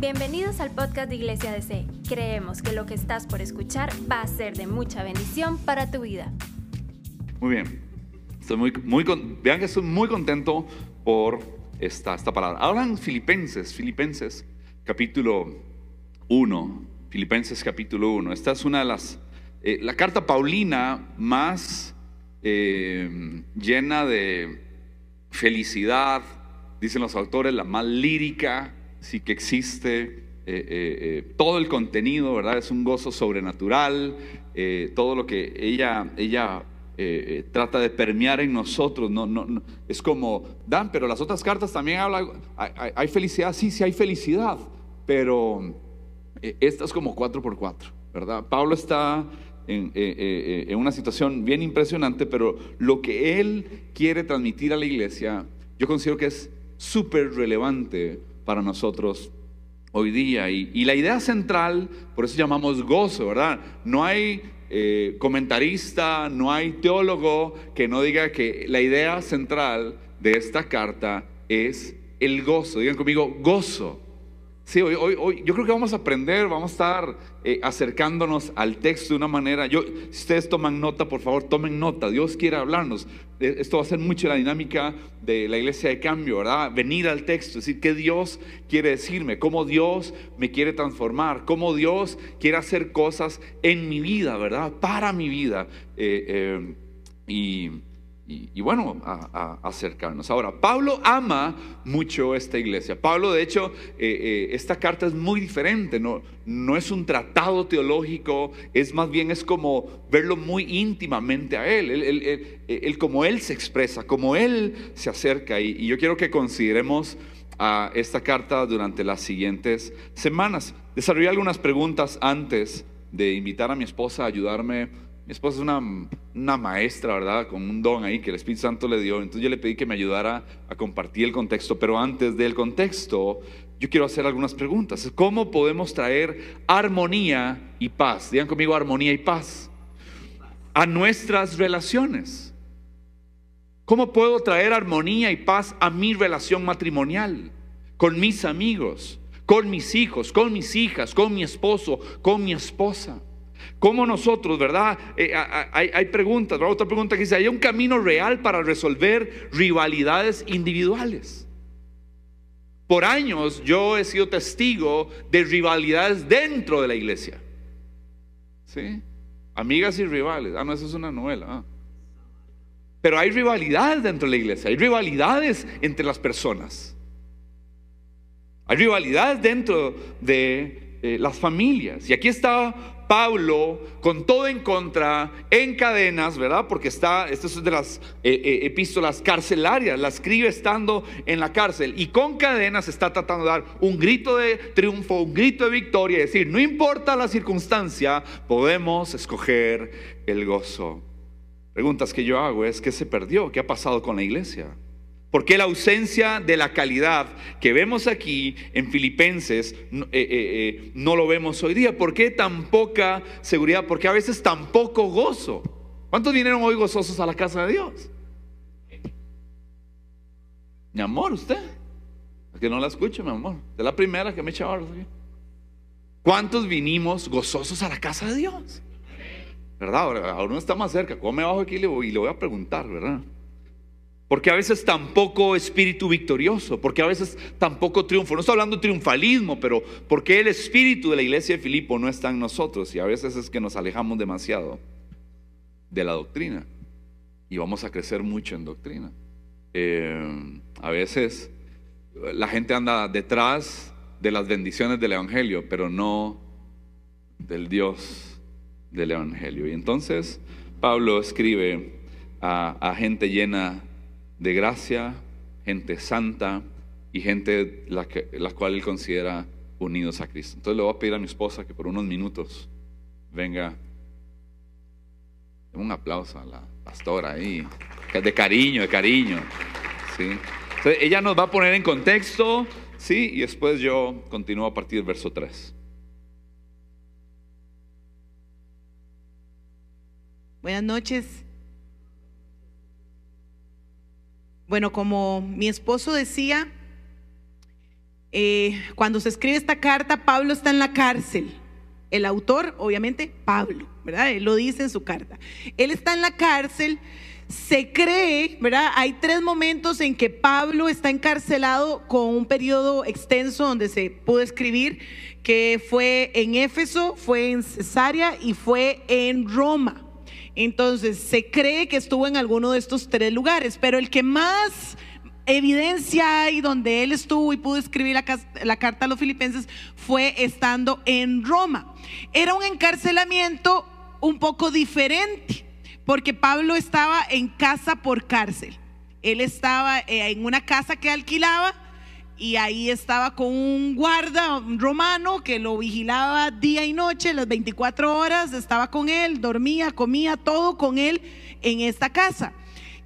Bienvenidos al podcast de Iglesia DC. Creemos que lo que estás por escuchar va a ser de mucha bendición para tu vida. Muy bien. Estoy muy, muy vean que estoy muy contento por esta, esta palabra. Hablan Filipenses, Filipenses capítulo 1. Filipenses capítulo 1. Esta es una de las, eh, la carta paulina más eh, llena de felicidad, dicen los autores, la más lírica, sí que existe. eh, eh, eh, todo el contenido, ¿verdad? Es un gozo sobrenatural. todo lo que ella, ella trata de permear en nosotros. No, no. Es como, Dan, pero las otras cartas también hablan, hay, felicidad, sí, sí hay felicidad, pero eh, esta es como 4 por 4 ¿verdad? Pablo está en, en una situación bien impresionante, pero lo que él quiere transmitir a la iglesia, yo considero que es súper relevante para nosotros hoy día. Y, la idea central, por eso llamamos gozo, ¿verdad? No hay eh, comentarista, no hay teólogo que no diga que la idea central de esta carta es el gozo. Digan conmigo, gozo. Sí, hoy, hoy, hoy yo creo que vamos a aprender, vamos a estar eh, acercándonos al texto de una manera. Yo, si ustedes toman nota, por favor, tomen nota. Dios quiere hablarnos. Eh, Esto va a ser mucho la dinámica de la iglesia de cambio, ¿verdad? Venir al texto, decir qué Dios quiere decirme, cómo Dios me quiere transformar, cómo Dios quiere hacer cosas en mi vida, ¿verdad? Para mi vida. Eh, eh, y, y- y bueno, a, a acercarnos. Ahora, Pablo ama mucho esta iglesia. Pablo, de hecho, eh, eh, esta carta es muy diferente, no, no es un tratado teológico, es más bien es como verlo muy íntimamente a él, él, él- él- él como él se expresa, como él se acerca. Y, y yo quiero que consideremos a esta carta durante las siguientes semanas. Desarrollé algunas preguntas antes de invitar a mi esposa a ayudarme mi esposa es una, una maestra, ¿verdad? Con un don ahí que el Espíritu Santo le dio. Entonces yo le pedí que me ayudara a compartir el contexto. Pero antes del contexto, yo quiero hacer algunas preguntas. ¿Cómo podemos traer armonía y paz? Digan conmigo armonía y paz a nuestras relaciones. ¿Cómo puedo traer armonía y paz a mi relación matrimonial? Con mis amigos, con mis hijos, con mis hijas, con mi esposo, con mi esposa. ¿Cómo nosotros, verdad? Eh, hay, preguntas, otra pregunta que dice, ¿hay un camino real para resolver rivalidades individuales? Por años yo he sido testigo de rivalidades dentro de la iglesia. ¿Sí? Amigas y rivales. Ah, no, eso es una novela. ah. Pero hay rivalidades dentro de la iglesia, hay rivalidades entre las personas. Hay rivalidades dentro de eh, las familias. Y aquí está Pablo con todo en contra, en cadenas, ¿verdad? Porque está, esto es de las eh, eh, epístolas carcelarias, la escribe estando en la cárcel. Y con cadenas está tratando de dar un grito de triunfo, un grito de victoria, y decir, no importa la circunstancia, podemos escoger el gozo. Preguntas que yo hago es, ¿qué se perdió? ¿Qué ha pasado con la iglesia? ¿Por qué la ausencia de la calidad que vemos aquí en Filipenses no, eh, eh, eh, no lo vemos hoy día? ¿Por qué tan poca seguridad? ¿Por qué a veces tan poco gozo? ¿Cuántos vinieron hoy gozosos a la casa de Dios? Mi amor, usted. Es que no la escucho, mi amor. Es la primera que me echa aquí. ¿Cuántos vinimos gozosos a la casa de Dios? ¿Verdad? Ahora, ahora uno está más cerca. Come abajo aquí y le voy a preguntar, ¿verdad? Porque a veces tampoco espíritu victorioso, porque a veces tampoco triunfo. No estoy hablando de triunfalismo, pero porque el espíritu de la iglesia de Filipo no está en nosotros y a veces es que nos alejamos demasiado de la doctrina y vamos a crecer mucho en doctrina. Eh, a veces la gente anda detrás de las bendiciones del Evangelio, pero no del Dios del Evangelio. Y entonces Pablo escribe a, a gente llena de gracia, gente santa y gente la, que, la cual él considera unidos a Cristo. Entonces le voy a pedir a mi esposa que por unos minutos venga. Un aplauso a la pastora ahí, de cariño, de cariño. ¿sí? Ella nos va a poner en contexto, ¿sí? y después yo continúo a partir del verso 3. Buenas noches. Bueno, como mi esposo decía, Eh, cuando se escribe esta carta, Pablo está en la cárcel. El autor, obviamente, Pablo, ¿verdad? Él lo dice en su carta. Él está en la cárcel. Se cree, ¿verdad? Hay tres momentos en que Pablo está encarcelado con un periodo extenso donde se pudo escribir, que fue en Éfeso, fue en Cesarea y fue en Roma. Entonces, se cree que estuvo en alguno de estos tres lugares, pero el que más evidencia hay donde él estuvo y pudo escribir la, carta a los filipenses fue estando en Roma. Era un encarcelamiento un poco diferente, porque Pablo estaba en casa por cárcel. Él estaba eh, en una casa que alquilaba y ahí estaba con un guarda romano que lo vigilaba día y noche, las 24 horas, estaba con él, dormía, comía, todo con él en esta casa.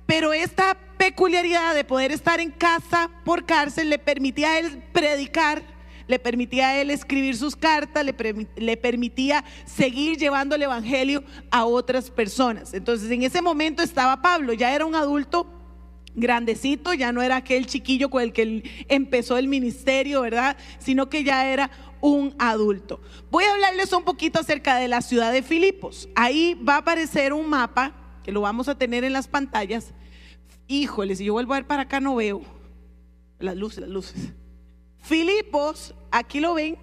Pero esta peculiaridad de poder estar en casa por cárcel le permitía a él predicar, le permitía a él escribir sus cartas, le, le, permitía seguir llevando el Evangelio a otras personas. Entonces en ese momento estaba Pablo, ya era un adulto grandecito, ya no era aquel chiquillo con el que empezó el ministerio, ¿verdad? Sino que ya era un adulto. Voy a hablarles un poquito acerca de la ciudad de Filipos. Ahí va a aparecer un mapa que lo vamos a tener en las pantallas Híjole, si yo vuelvo a ver para acá no veo. Las luces, las luces. Filipos, aquí lo ven,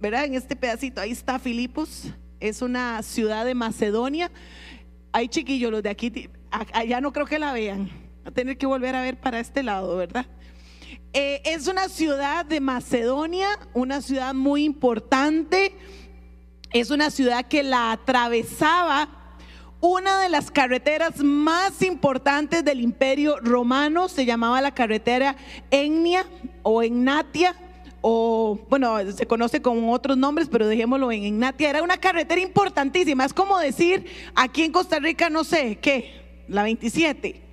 ¿verdad? En este pedacito, ahí está Filipos. Es una ciudad de Macedonia. Hay chiquillos, los de aquí, allá no creo que la vean. A tener que volver a ver para este lado, ¿verdad? Eh, es una ciudad de Macedonia, una ciudad muy importante. Es una ciudad que la atravesaba una de las carreteras más importantes del imperio romano se llamaba la carretera Ennia o Egnatia o bueno, se conoce con otros nombres, pero dejémoslo en Egnatia. Era una carretera importantísima. Es como decir aquí en Costa Rica, no sé, ¿qué? La 27.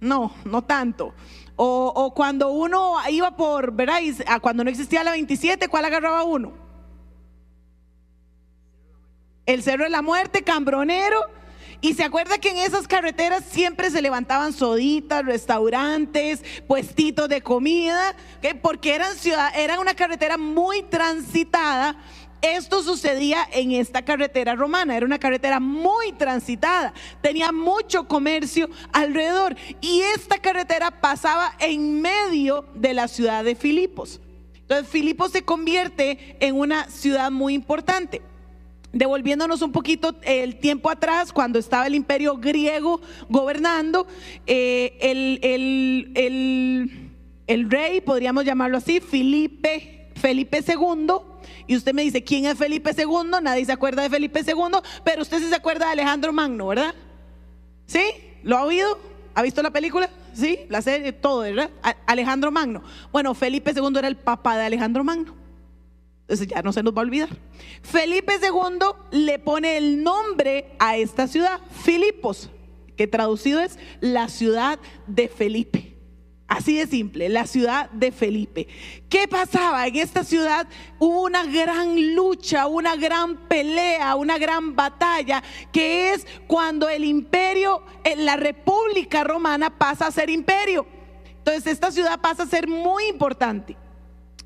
No, no tanto. O, cuando uno iba por, ¿verdad? cuando no existía la 27, ¿cuál agarraba uno? El Cerro de la Muerte, Cambronero y se acuerda que en esas carreteras siempre se levantaban soditas, restaurantes, puestitos de comida, porque eran ciudad, era una carretera muy transitada. Esto sucedía en esta carretera romana, era una carretera muy transitada, tenía mucho comercio alrededor y esta carretera pasaba en medio de la ciudad de Filipos. Entonces Filipos se convierte en una ciudad muy importante. Devolviéndonos un poquito el tiempo atrás, cuando estaba el imperio griego gobernando, eh, el, rey, podríamos llamarlo así, Felipe, Felipe II, y usted me dice, ¿quién es Felipe II? Nadie se acuerda de Felipe II, pero usted sí se acuerda de Alejandro Magno, ¿verdad? ¿Sí? ¿Lo ha oído? ¿Ha visto la película? ¿Sí? La serie, todo, ¿verdad? Alejandro Magno. Bueno, Felipe II era el papá de Alejandro Magno. Entonces ya no se nos va a olvidar. Felipe II le pone el nombre a esta ciudad, Filipos, que traducido es la ciudad de Felipe. Así de simple, la ciudad de Felipe. ¿Qué pasaba? En esta ciudad hubo una gran lucha, una gran pelea, una gran batalla, que es cuando el imperio, eh, la República Romana pasa a ser imperio. Entonces esta ciudad pasa a ser muy importante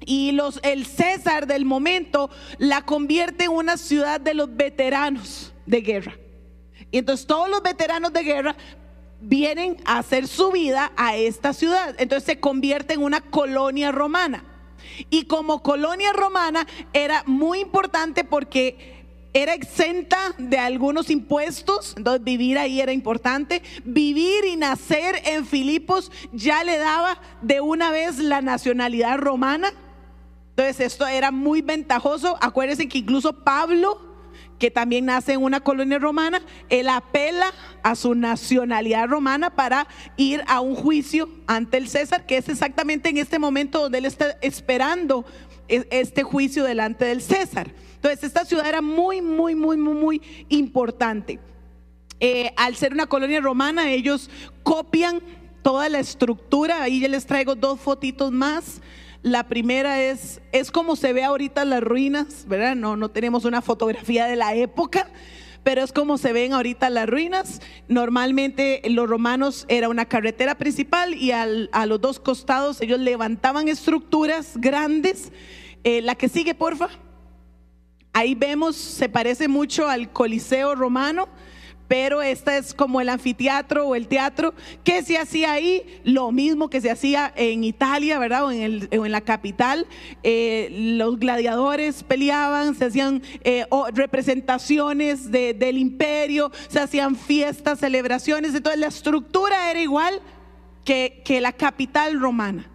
y los, el César del momento la convierte en una ciudad de los veteranos de guerra. Y entonces todos los veteranos de guerra vienen a hacer su vida a esta ciudad. Entonces se convierte en una colonia romana. Y como colonia romana era muy importante porque era exenta de algunos impuestos, entonces vivir ahí era importante. Vivir y nacer en Filipos ya le daba de una vez la nacionalidad romana. Entonces esto era muy ventajoso. Acuérdense que incluso Pablo, que también nace en una colonia romana, él apela a su nacionalidad romana para ir a un juicio ante el César, que es exactamente en este momento donde él está esperando e-, este juicio delante del César. Entonces esta ciudad era muy, muy, muy, muy, muy importante. Eh, al ser una colonia romana, ellos copian toda la estructura. Ahí ya les traigo dos fotitos más. La primera es, es como se ve ahorita las ruinas, ¿verdad? No, no tenemos una fotografía de la época, pero es como se ven ahorita las ruinas. Normalmente los romanos era una carretera principal y al- a los dos costados ellos levantaban estructuras grandes. Eh, la que sigue, porfa. Ahí vemos, se parece mucho al Coliseo romano, pero esta es como el anfiteatro o el teatro que se hacía ahí, lo mismo que se hacía en Italia, ¿verdad? O en, la capital. Eh, los gladiadores peleaban, se hacían eh, representaciones de- del imperio, se hacían fiestas, celebraciones, entonces la estructura era igual que, la capital romana.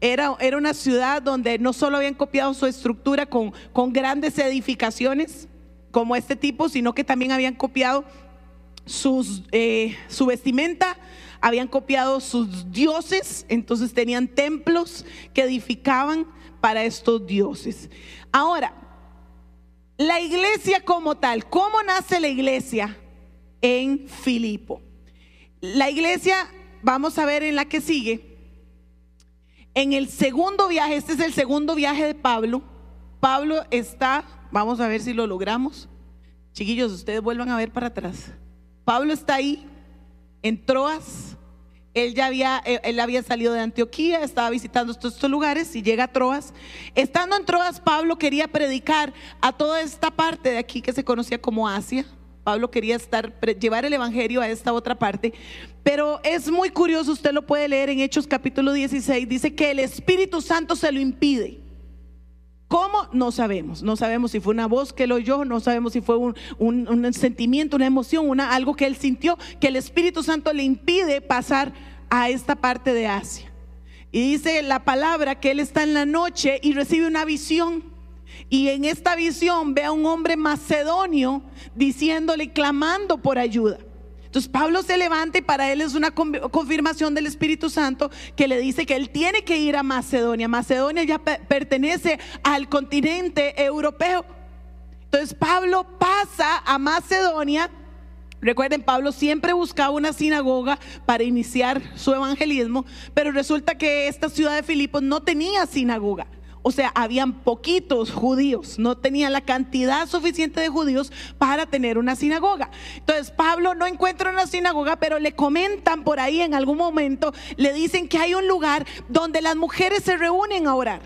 Era, era una ciudad donde no solo habían copiado su estructura con, con grandes edificaciones como este tipo, sino que también habían copiado sus, eh, su vestimenta, habían copiado sus dioses, entonces tenían templos que edificaban para estos dioses. Ahora, la iglesia como tal, ¿cómo nace la iglesia en Filipo? La iglesia, vamos a ver en la que sigue, en el segundo viaje, este es el segundo viaje de Pablo. Pablo está, vamos a ver si lo logramos. Chiquillos, ustedes vuelvan a ver para atrás. Pablo está ahí, en Troas. Él ya había, eh, él había salido de Antioquía, estaba visitando estos, estos lugares y llega a Troas. Estando en Troas, Pablo quería predicar a toda esta parte de aquí que se conocía como Asia. Pablo quería estar, llevar el evangelio a esta otra parte. Pero es muy curioso, usted lo puede leer en Hechos capítulo 16, dice que el Espíritu Santo se lo impide. ¿Cómo? No sabemos. No sabemos si fue una voz que lo oyó, no sabemos si fue un, sentimiento, una emoción, una, algo que él sintió, que el Espíritu Santo le impide pasar a esta parte de Asia. Y dice la palabra que él está en la noche y recibe una visión. Y en esta visión ve a un hombre macedonio diciéndole, clamando por ayuda. Entonces Pablo se levanta y para él es una con- confirmación del Espíritu Santo que le dice que él tiene que ir a Macedonia. Macedonia ya pe- pertenece al continente europeo. Entonces Pablo pasa a Macedonia. Recuerden, Pablo siempre buscaba una sinagoga para iniciar su evangelismo, pero resulta que esta ciudad de Filipos no tenía sinagoga. O sea, habían poquitos judíos, no tenían la cantidad suficiente de judíos para tener una sinagoga. Entonces, Pablo no encuentra una sinagoga, pero le comentan por ahí en algún momento, le dicen que hay un lugar donde las mujeres se reúnen a orar.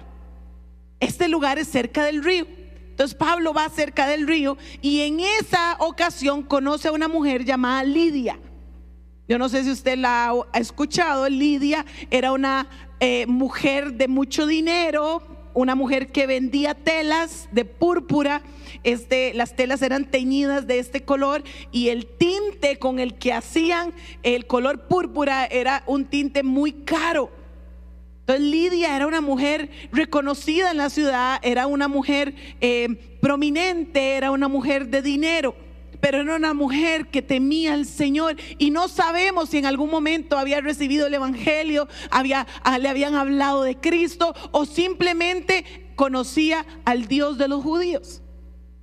Este lugar es cerca del río. Entonces Pablo va cerca del río y en esa ocasión conoce a una mujer llamada Lidia. Yo no sé si usted la ha escuchado. Lidia era una eh, mujer de mucho dinero, una mujer que vendía telas de púrpura. Este, las telas eran teñidas de este color y el tinte con el que hacían el color púrpura era un tinte muy caro. Entonces Lidia era una mujer reconocida en la ciudad, era una mujer eh, prominente, era una mujer de dinero, pero era una mujer que temía al Señor y no sabemos si en algún momento había recibido el Evangelio, había, ah, le habían hablado de Cristo o simplemente conocía al Dios de los judíos.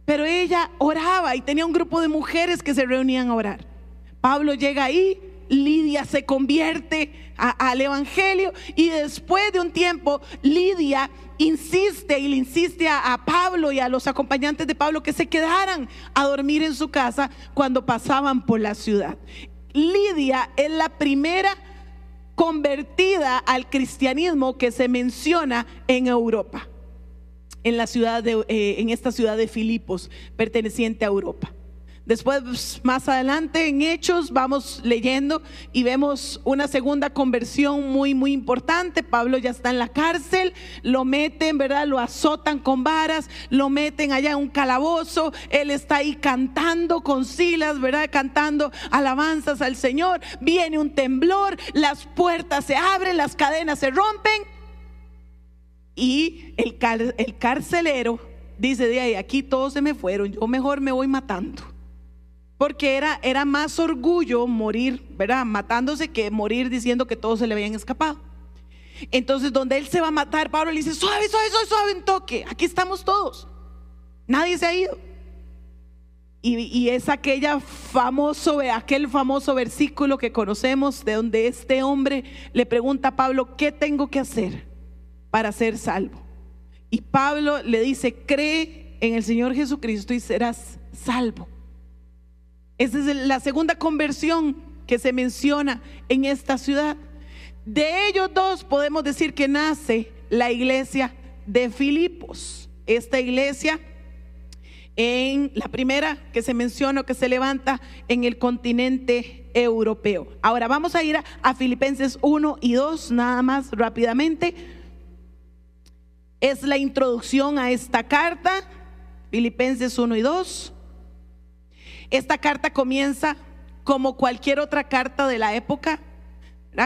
Pero ella oraba y tenía un grupo de mujeres que se reunían a orar. Pablo llega ahí, Lidia se convierte al Evangelio y después de un tiempo Lidia insiste y le insiste a, Pablo y a los acompañantes de Pablo que se quedaran a dormir en su casa cuando pasaban por la ciudad. Lidia es la primera convertida al cristianismo que se menciona en Europa en la ciudad de, eh, en esta ciudad de Filipos, perteneciente a Europa. Después, más adelante, en Hechos, vamos leyendo y vemos una segunda conversión muy, muy importante. Pablo ya está en la cárcel, lo meten, ¿verdad? Lo azotan con varas, lo meten allá en un calabozo. Él está ahí cantando con Silas, ¿verdad? Cantando alabanzas al Señor. Viene un temblor, las puertas se abren, las cadenas se rompen. Y el, el carcelero dice, de ahí, aquí todos se me fueron, yo mejor me voy matando. Porque era, era más orgullo morir, ¿verdad? Matándose que morir diciendo que todos se le habían escapado. Entonces, donde él se va a matar, Pablo le dice, suave, suave, suave, suave, un toque, aquí estamos todos. Nadie se ha ido. Y, y es aquella famoso, aquel famoso versículo que conocemos de donde este hombre le pregunta a Pablo, ¿qué tengo que hacer para ser salvo? Y Pablo le dice, cree en el Señor Jesucristo y serás salvo. Esa es la segunda conversión que se menciona en esta ciudad. De ellos dos podemos decir que nace la iglesia de Filipos. Esta iglesia en la primera que se menciona, que se levanta en el continente europeo. Ahora vamos a ir a, Filipenses 1 y 2, nada más rápidamente. Es la introducción a esta carta, Filipenses 1 y 2. Esta carta comienza como cualquier otra carta de la época,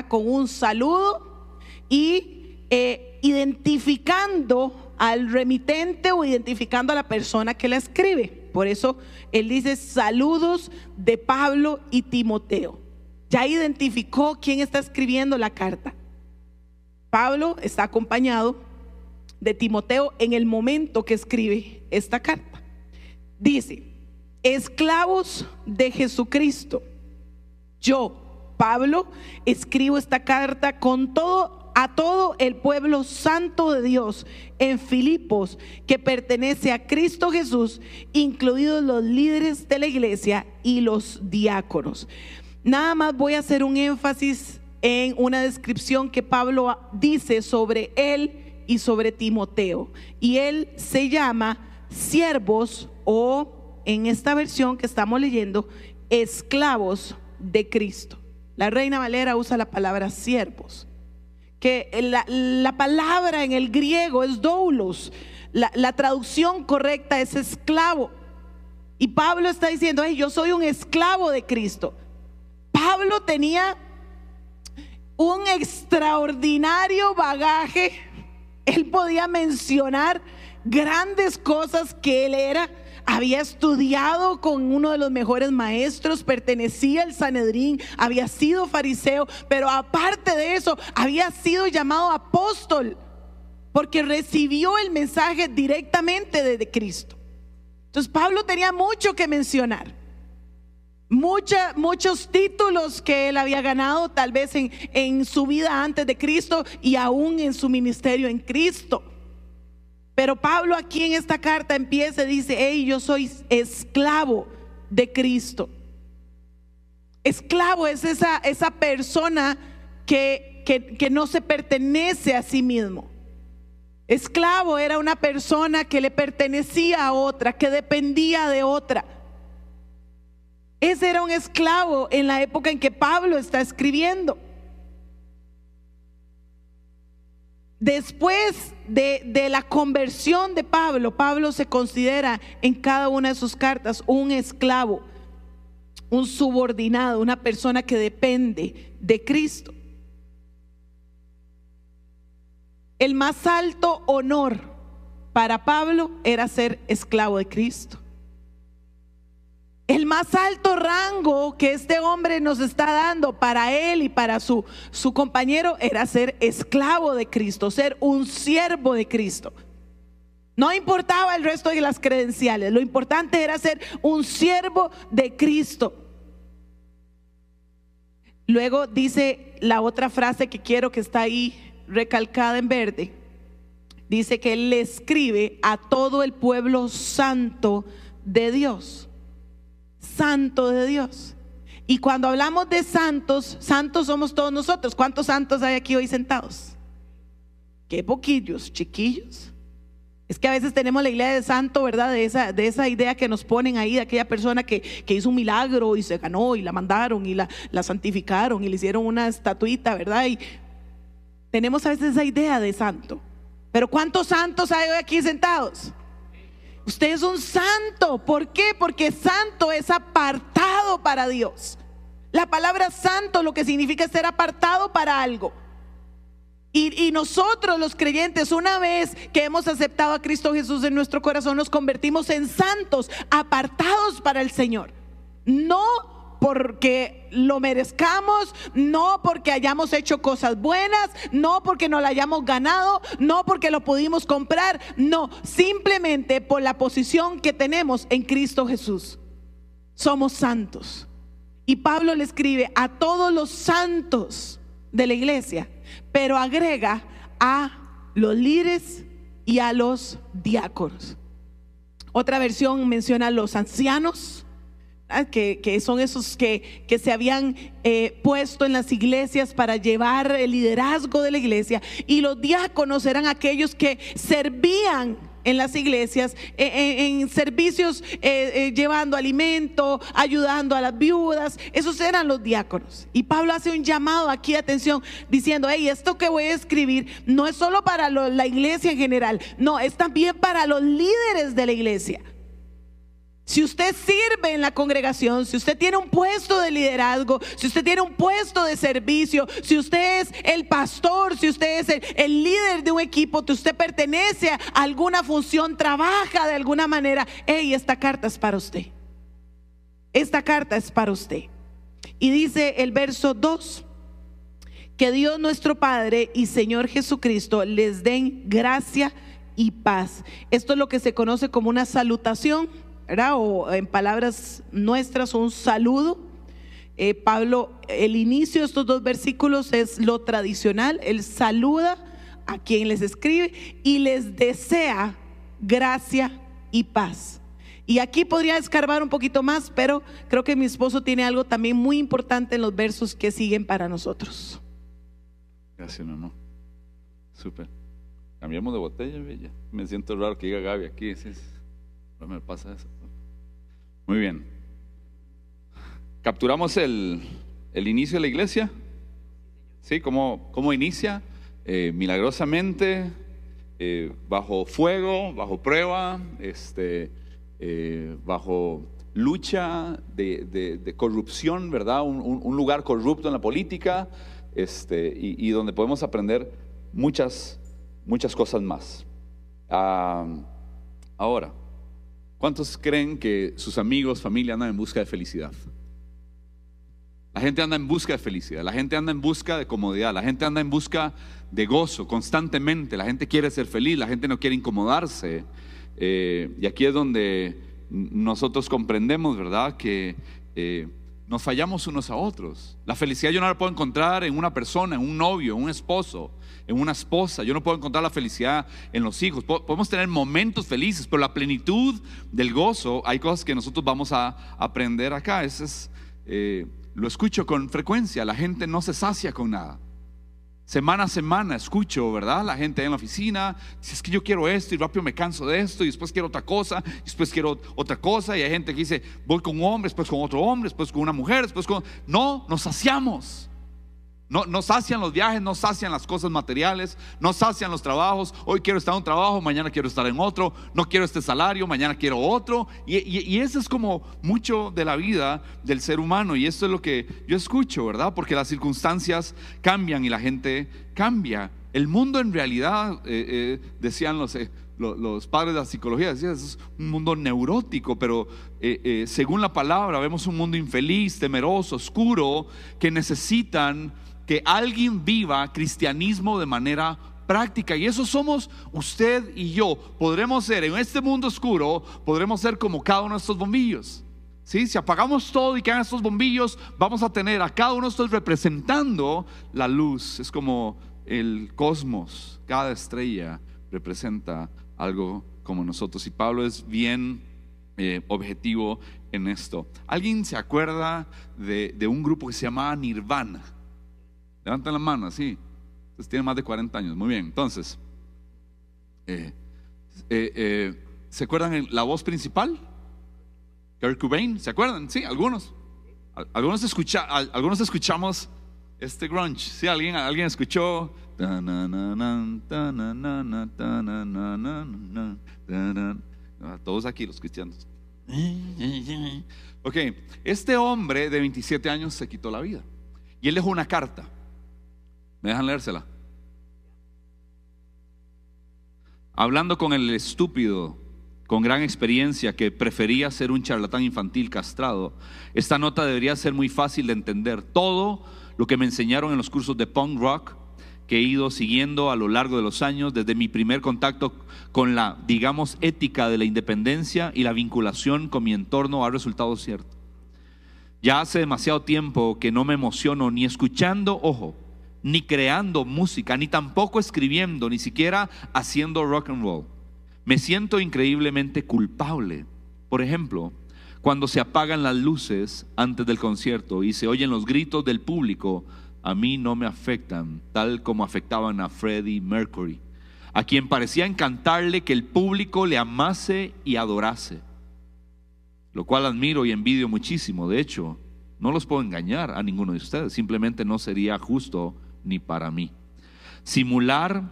con un saludo y eh, identificando al remitente o identificando a la persona que la escribe. Por eso él dice saludos de Pablo y Timoteo. Ya identificó quién está escribiendo la carta. Pablo está acompañado de Timoteo en el momento que escribe esta carta. Dice, esclavos de Jesucristo. Yo, Pablo, escribo esta carta con todo a todo el pueblo santo de Dios en Filipos que pertenece a Cristo Jesús, incluidos los líderes de la iglesia y los diáconos. Nada más voy a hacer un énfasis en una descripción que Pablo dice sobre él y sobre Timoteo. Y él se llama siervos o en esta versión que estamos leyendo, esclavos de Cristo. La Reina Valera usa la palabra siervos que la, palabra en el griego es doulos, la, la, traducción correcta es esclavo. Y Pablo está diciendo, yo soy un esclavo de Cristo. Pablo tenía un extraordinario bagaje. Él podía mencionar grandes cosas que él era había estudiado con uno de los mejores maestros, pertenecía al Sanedrín, había sido fariseo, pero aparte de eso, había sido llamado apóstol, porque recibió el mensaje directamente de Cristo. Entonces Pablo tenía mucho que mencionar. muchos títulos que él había ganado tal vez en, en su vida antes de Cristo y aún en su ministerio en Cristo. Pero Pablo aquí en esta carta empieza y dice, hey, yo soy esclavo de Cristo. Esclavo es esa, esa persona que, que no se pertenece a sí mismo. Esclavo era una persona que le pertenecía a otra, que dependía de otra. Ese era un esclavo en la época en que Pablo está escribiendo. Después de, la conversión de Pablo, Pablo se considera en cada una de sus cartas un esclavo, un subordinado, una persona que depende de Cristo. El más alto honor para Pablo era ser esclavo de Cristo. El más alto rango que este hombre nos está dando para él y para su, su compañero era ser esclavo de Cristo, ser un siervo de Cristo. No importaba el resto de las credenciales, lo importante era ser un siervo de Cristo. Luego dice la otra frase que quiero que está ahí recalcada en verde. Dice que él le escribe a todo el pueblo santo de Dios santo de Dios. Y cuando hablamos de santos, santos somos todos nosotros. ¿Cuántos santos hay aquí hoy sentados? Qué poquillos, chiquillos. Es que a veces tenemos la idea de santo, ¿verdad? De esa, de esa idea que nos ponen ahí, de aquella persona que, hizo un milagro y se ganó y la mandaron y la, la santificaron y le hicieron una estatuita, ¿verdad? Y tenemos a veces esa idea de santo. Pero ¿cuántos santos hay hoy aquí sentados? Usted es un santo. ¿Por qué? Porque santo es apartado para Dios. La palabra santo lo que significa es ser apartado para algo. Y, y, nosotros los creyentes, una vez que hemos aceptado a Cristo Jesús en nuestro corazón, nos convertimos en santos, apartados para el Señor. No porque lo merezcamos, no porque hayamos hecho cosas buenas, no porque nos la hayamos ganado, no porque lo pudimos comprar, no, simplemente por la posición que tenemos en Cristo Jesús. Somos santos. Y Pablo le escribe a todos los santos de la iglesia, pero agrega a los líderes y a los diáconos. Otra versión menciona a los ancianos. Que, son esos que, que se habían eh, puesto en las iglesias para llevar el liderazgo de la iglesia. Y los diáconos eran aquellos que servían en las iglesias, eh, en, en servicios eh, eh, llevando alimento, ayudando a las viudas. Esos eran los diáconos. Y Pablo hace un llamado aquí de atención diciendo, hey, esto que voy a escribir no es solo para la iglesia en general, no, es también para los líderes de la iglesia. Si usted sirve en la congregación, si usted tiene un puesto de liderazgo, si usted tiene un puesto de servicio, si usted es el pastor, si usted es el, líder de un equipo, que usted pertenece a alguna función, trabaja de alguna manera, hey, esta carta es para usted. Esta carta es para usted. Y dice el verso 2, que Dios nuestro Padre y Señor Jesucristo les den gracia y paz. Esto es lo que se conoce como una salutación, O en palabras nuestras, un saludo. Eh, Pablo, el inicio de estos dos versículos es lo tradicional. Él saluda a quien les escribe y les desea gracia y paz. Y aquí podría escarbar un poquito más, pero creo que mi esposo tiene algo también muy importante en los versos que siguen para nosotros. Gracias, mi amor. Súper. Cambiamos de botella, bella. Me siento raro que diga Gaby aquí. No me pasa eso. Muy bien. Capturamos el, el inicio de la iglesia. ¿Sí? ¿Cómo, cómo inicia? Eh, milagrosamente, eh, bajo fuego, bajo prueba, este, eh, bajo lucha de, de- corrupción, ¿verdad? Un, un- un lugar corrupto en la política, este, y, y donde podemos aprender muchas, muchas cosas más. Ah, ahora, ¿cuántos creen que sus amigos, familia andan en busca de felicidad? La gente anda en busca de felicidad, la gente anda en busca de comodidad, la gente anda en busca de gozo constantemente, la gente quiere ser feliz, la gente no quiere incomodarse. Eh, y aquí es donde nosotros comprendemos, ¿verdad? Que eh, nos fallamos unos a otros. La felicidad yo no la puedo encontrar en una persona, en un novio, en un esposo, en una esposa. Yo no puedo encontrar la felicidad en los hijos. Po- Podemos tener momentos felices, pero la plenitud del gozo, hay cosas que nosotros vamos a aprender acá. Ese es, eh, lo escucho con frecuencia. La gente no se sacia con nada. Semana a semana escucho, ¿verdad? La gente en la oficina, si es que yo quiero esto y rápido me canso de esto y después quiero otra cosa, después quiero otra cosa y hay gente que dice, voy con un hombre, después con otro hombre, después con una mujer, después con... No, nos saciamos. No, no sacian los viajes, no sacian las cosas materiales, no sacian los trabajos. Hoy quiero estar en un trabajo, mañana quiero estar en otro. No quiero este salario, mañana quiero otro. Y, eso es como mucho de la vida del ser humano. Y esto es lo que yo escucho, ¿verdad? Porque las circunstancias cambian y la gente cambia. El mundo en realidad, eh, eh, decían los... eh, lo- los padres de la psicología decían, es un mundo neurótico, pero según la palabra vemos un mundo infeliz, temeroso, oscuro, que necesitan que alguien viva cristianismo de manera práctica. Y eso somos usted y yo. Podremos ser en este mundo oscuro, podremos ser como cada uno de estos bombillos. ¿Sí? Si apagamos todo y quedan estos bombillos, vamos a tener a cada uno de estos representando la luz. Es como el cosmos. Cada estrella representa algo como nosotros. Y Pablo es bien eh, objetivo en esto. ¿Alguien se acuerda de, de un grupo que se llamaba Nirvana? Levanten la mano, sí. Ustedes tienen más de 40 años. Muy bien. Entonces, eh, eh, eh, ¿se acuerdan la voz principal? Kurt Cobain, ¿se acuerdan? Sí, algunos. Al- Algunos, escucha, al- algunos escuchamos este grunge. Sí, alguien, alguien escuchó. Todos aquí los cristianos. Ok, este hombre de 27 años se quitó la vida. Y él dejó una carta. ¿Me dejan leérsela? Hablando con el estúpido, con gran experiencia, que prefería ser un charlatán infantil castrado, esta nota debería ser muy fácil de entender. Todo lo que me enseñaron en los cursos de punk rock que he ido siguiendo a lo largo de los años, desde mi primer contacto con la, digamos, ética de la independencia y la vinculación con mi entorno, ha resultado cierto. Ya hace demasiado tiempo que no me emociono ni escuchando, ojo, ni creando música, ni tampoco escribiendo, ni siquiera haciendo rock and roll. Me siento increíblemente culpable. Por ejemplo, cuando se apagan las luces antes del concierto y se oyen los gritos del público, a mí no me afectan, tal como afectaban a Freddie Mercury, a quien parecía encantarle que el público le amase y adorase, lo cual admiro y envidio muchísimo. De hecho, no los puedo engañar a ninguno de ustedes, simplemente no sería justo ni para mí. Simular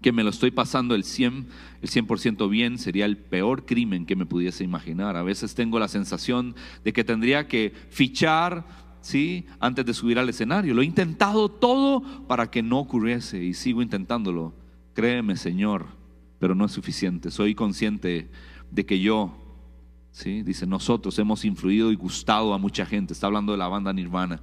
que me lo estoy pasando el 100%, el 100 bien sería el peor crimen que me pudiese imaginar. A veces tengo la sensación de que tendría que fichar, ¿sí? Antes de subir al escenario. Lo he intentado todo para que no ocurriese y sigo intentándolo. Créeme, Señor, pero no es suficiente. Soy consciente de que yo, ¿sí? Dice, nosotros hemos influido y gustado a mucha gente. Está hablando de la banda Nirvana.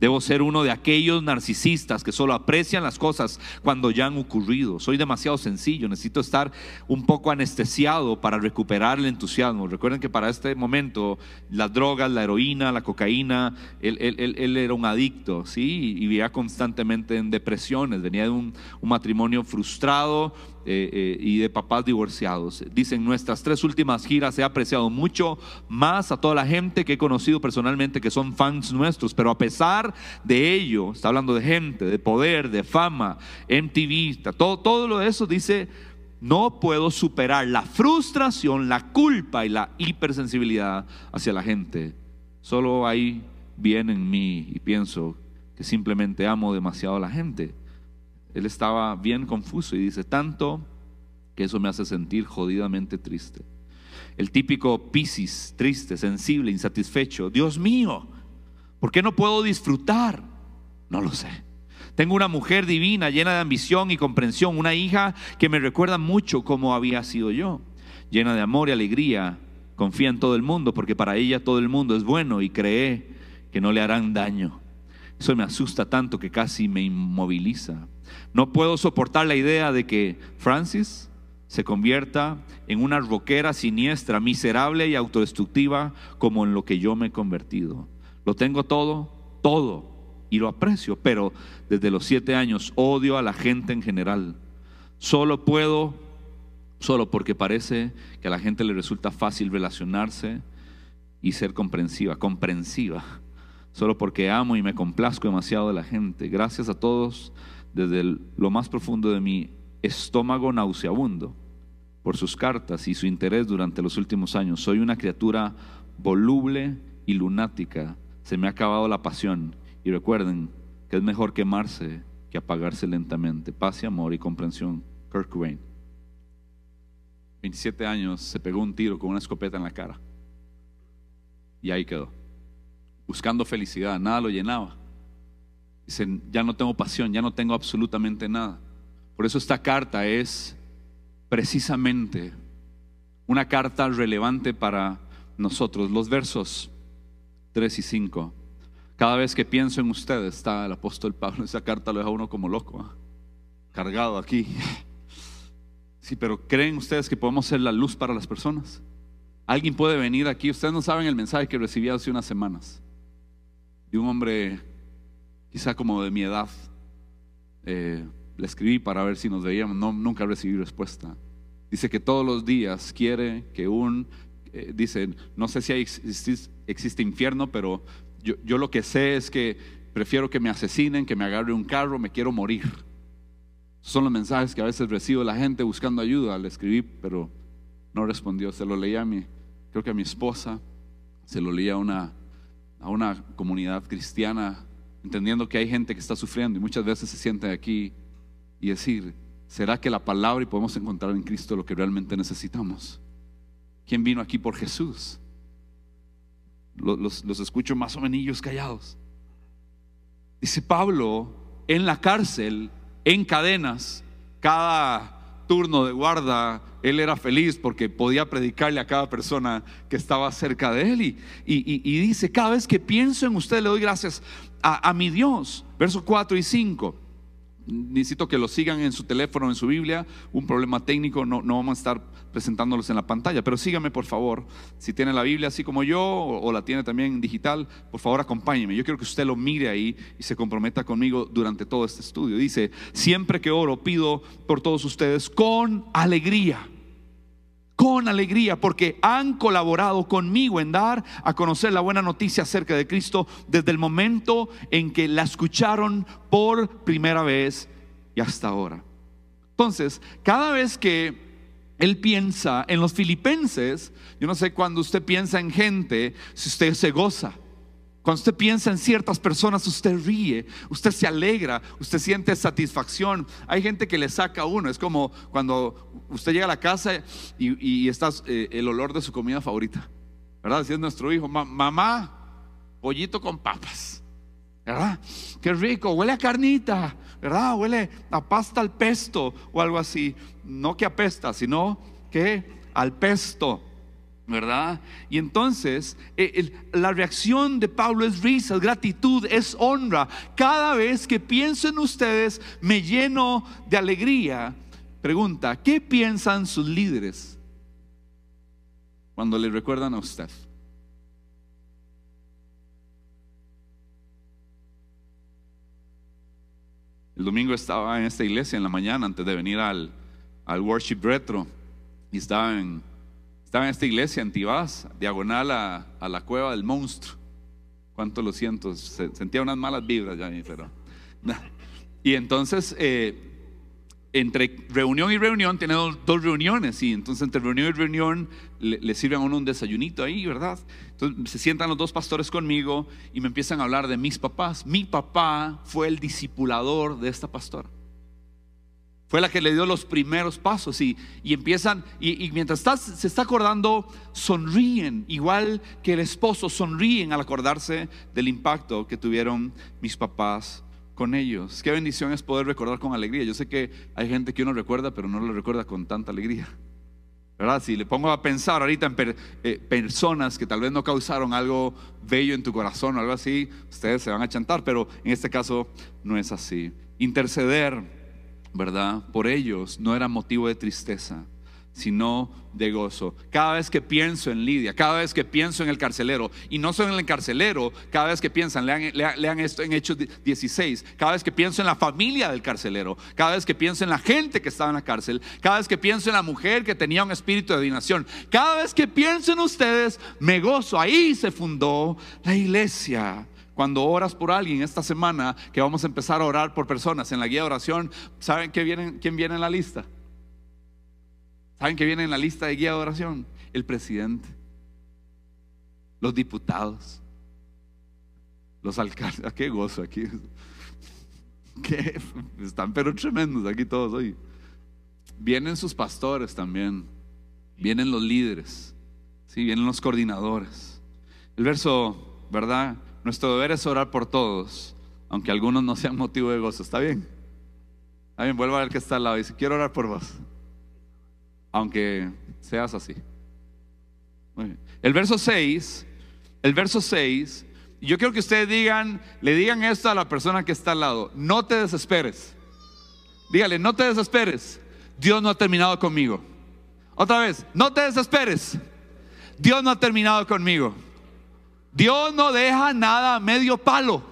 Debo ser uno de aquellos narcisistas que solo aprecian las cosas cuando ya han ocurrido. Soy demasiado sencillo, necesito estar un poco anestesiado para recuperar el entusiasmo. Recuerden que para este momento las drogas, la heroína, la cocaína, él, era un adicto, ¿sí? Y vivía constantemente en depresiones, venía de un, un matrimonio frustrado, eh, eh, y de papás divorciados. Dicen, nuestras tres últimas giras he apreciado mucho más a toda la gente que he conocido personalmente que son fans nuestros, pero a pesar de ello, está hablando de gente, de poder, de fama, MTV, todo, todo lo de eso dice, no puedo superar la frustración, la culpa y la hipersensibilidad hacia la gente. Solo hay bien en mí y pienso que simplemente amo demasiado a la gente. Él estaba bien confuso y dice, tanto que eso me hace sentir jodidamente triste. El típico Piscis, triste, sensible, insatisfecho. Dios mío, ¿por qué no puedo disfrutar? No lo sé. Tengo una mujer divina, llena de ambición y comprensión, una hija que me recuerda mucho como había sido yo, llena de amor y alegría, confía en todo el mundo porque para ella todo el mundo es bueno y cree que no le harán daño. Eso me asusta tanto que casi me inmoviliza. No puedo soportar la idea de que Francis se convierta en una roquera siniestra, miserable y autodestructiva como en lo que yo me he convertido. Lo tengo todo, todo, y lo aprecio, pero desde los siete años odio a la gente en general. Solo puedo, solo porque parece que a la gente le resulta fácil relacionarse y ser comprensiva, comprensiva, solo porque amo y me complazco demasiado de la gente. Gracias a todos desde lo más profundo de mi estómago nauseabundo por sus cartas y su interés durante los últimos años. Soy una criatura voluble y lunática. Se me ha acabado la pasión. Y recuerden que es mejor quemarse que apagarse lentamente. Paz y amor y comprensión. Kirk Cobain. 27 años, se pegó un tiro con una escopeta en la cara. Y ahí quedó. Buscando felicidad, nada lo llenaba. Dicen, ya no tengo pasión, ya no tengo absolutamente nada. Por eso esta carta es precisamente una carta relevante para nosotros. Los versos 3 y 5. Cada vez que pienso en ustedes, está el apóstol Pablo, esa carta lo deja uno como loco, ¿ah? cargado aquí. Sí, pero ¿creen ustedes que podemos ser la luz para las personas? Alguien puede venir aquí, ustedes no saben el mensaje que recibí hace unas semanas de un hombre quizá como de mi edad. Eh, le escribí para ver si nos veíamos, no, nunca recibí respuesta. Dice que todos los días quiere que un, eh, dice, no sé si existe, infierno, pero yo, yo, lo que sé es que prefiero que me asesinen, que me agarre un carro, me quiero morir. Son los mensajes que a veces recibo la gente buscando ayuda. Le escribí, pero no respondió. Se lo leía a mi, creo que a mi esposa, se lo leía a una, a una comunidad cristiana entendiendo que hay gente que está sufriendo y muchas veces se siente aquí y decir, ¿será que la palabra y podemos encontrar en Cristo lo que realmente necesitamos? ¿Quién vino aquí por Jesús? Los, los escucho más o menos callados. Dice Pablo, en la cárcel, en cadenas, cada turno de guarda, él era feliz porque podía predicarle a cada persona que estaba cerca de él. Y, y, dice, cada vez que pienso en usted le doy gracias a, a mi Dios. Versos 4 y 5 necesito que lo sigan en su teléfono, en su Biblia. Un problema técnico, no, no, vamos a estar presentándolos en la pantalla, pero síganme por favor. Si tiene la Biblia así como yo o, la tiene también digital, por favor acompáñeme. Yo quiero que usted lo mire ahí y se comprometa conmigo durante todo este estudio. Dice, siempre que oro pido por todos ustedes con alegría con alegría porque han colaborado conmigo en dar a conocer la buena noticia acerca de Cristo desde el momento en que la escucharon por primera vez y hasta ahora. Entonces, cada vez que él piensa en los filipenses, yo no sé cuando usted piensa en gente, si usted se goza. Cuando usted piensa en ciertas personas, usted ríe, usted se alegra, usted siente satisfacción. Hay gente que le saca a uno. Es como cuando usted llega a la casa y, está eh, el olor de su comida favorita. ¿Verdad? Si es nuestro hijo, mamá, pollito con papas. ¿Verdad? Qué rico, huele a carnita, ¿verdad? Huele a pasta al pesto o algo así. No que apesta, sino que al pesto. ¿Verdad? Y entonces eh, la reacción de Pablo es risa, gratitud, es honra. Cada vez que pienso en ustedes me lleno de alegría. Pregunta, ¿qué piensan sus líderes cuando le recuerdan a usted? El domingo estaba en esta iglesia en la mañana antes de venir al, al worship retro y estaba en estaba en esta iglesia en Tibás, diagonal a, la cueva del monstruo. Cuánto lo siento, sentía unas malas vibras ya, pero. Y entonces, eh, entre reunión y reunión, tiene dos, reuniones, y entonces entre reunión y reunión le, sirven a uno un desayunito ahí, ¿verdad? Entonces se sientan los dos pastores conmigo y me empiezan a hablar de mis papás. Mi papá fue el discipulador de esta pastora. Fue la que le dio los primeros pasos y, empiezan, y, mientras se está acordando, sonríen, igual que el esposo, sonríen al acordarse del impacto que tuvieron mis papás con ellos. Qué bendición es poder recordar con alegría. Yo sé que hay gente que uno recuerda, pero no lo recuerda con tanta alegría. ¿Verdad? Si le pongo a pensar ahorita en eh, personas que tal vez no causaron algo bello en tu corazón o algo así, ustedes se van a chantar, pero en este caso no es así. Interceder ¿verdad? Por ellos no era motivo de tristeza, sino de gozo. Cada vez que pienso en Lidia, cada vez que pienso en el carcelero, y no solo en el carcelero, cada vez que piensan, lean, lean, esto en Hechos 16, cada vez que pienso en la familia del carcelero, cada vez que pienso en la gente que estaba en la cárcel, cada vez que pienso en la mujer que tenía un espíritu de adivinación, cada vez que pienso en ustedes, me gozo. Ahí se fundó la iglesia cuando oras por alguien esta semana, que vamos a empezar a orar por personas en la guía de oración, ¿saben qué quién viene en la lista? ¿Saben qué viene en la lista de guía de oración? El presidente, los diputados, los alcaldes. Ah, qué gozo aquí. están pero tremendos aquí todos hoy. Vienen sus pastores también. Vienen los líderes. Sí, vienen los coordinadores. El verso, ¿verdad? Nuestro deber es orar por todos, aunque algunos no sean motivo de gozo. ¿Está bien? Está bien, vuelvo a ver que está al lado y dice, quiero orar por vos. Aunque seas así. El verso 6, el verso 6, yo quiero que ustedes digan, le digan esto a la persona que está al lado, no te desesperes. Dígale, no te desesperes. Dios no ha terminado conmigo. Otra vez, no te desesperes. Dios no ha terminado conmigo. Dios no deja nada a medio palo.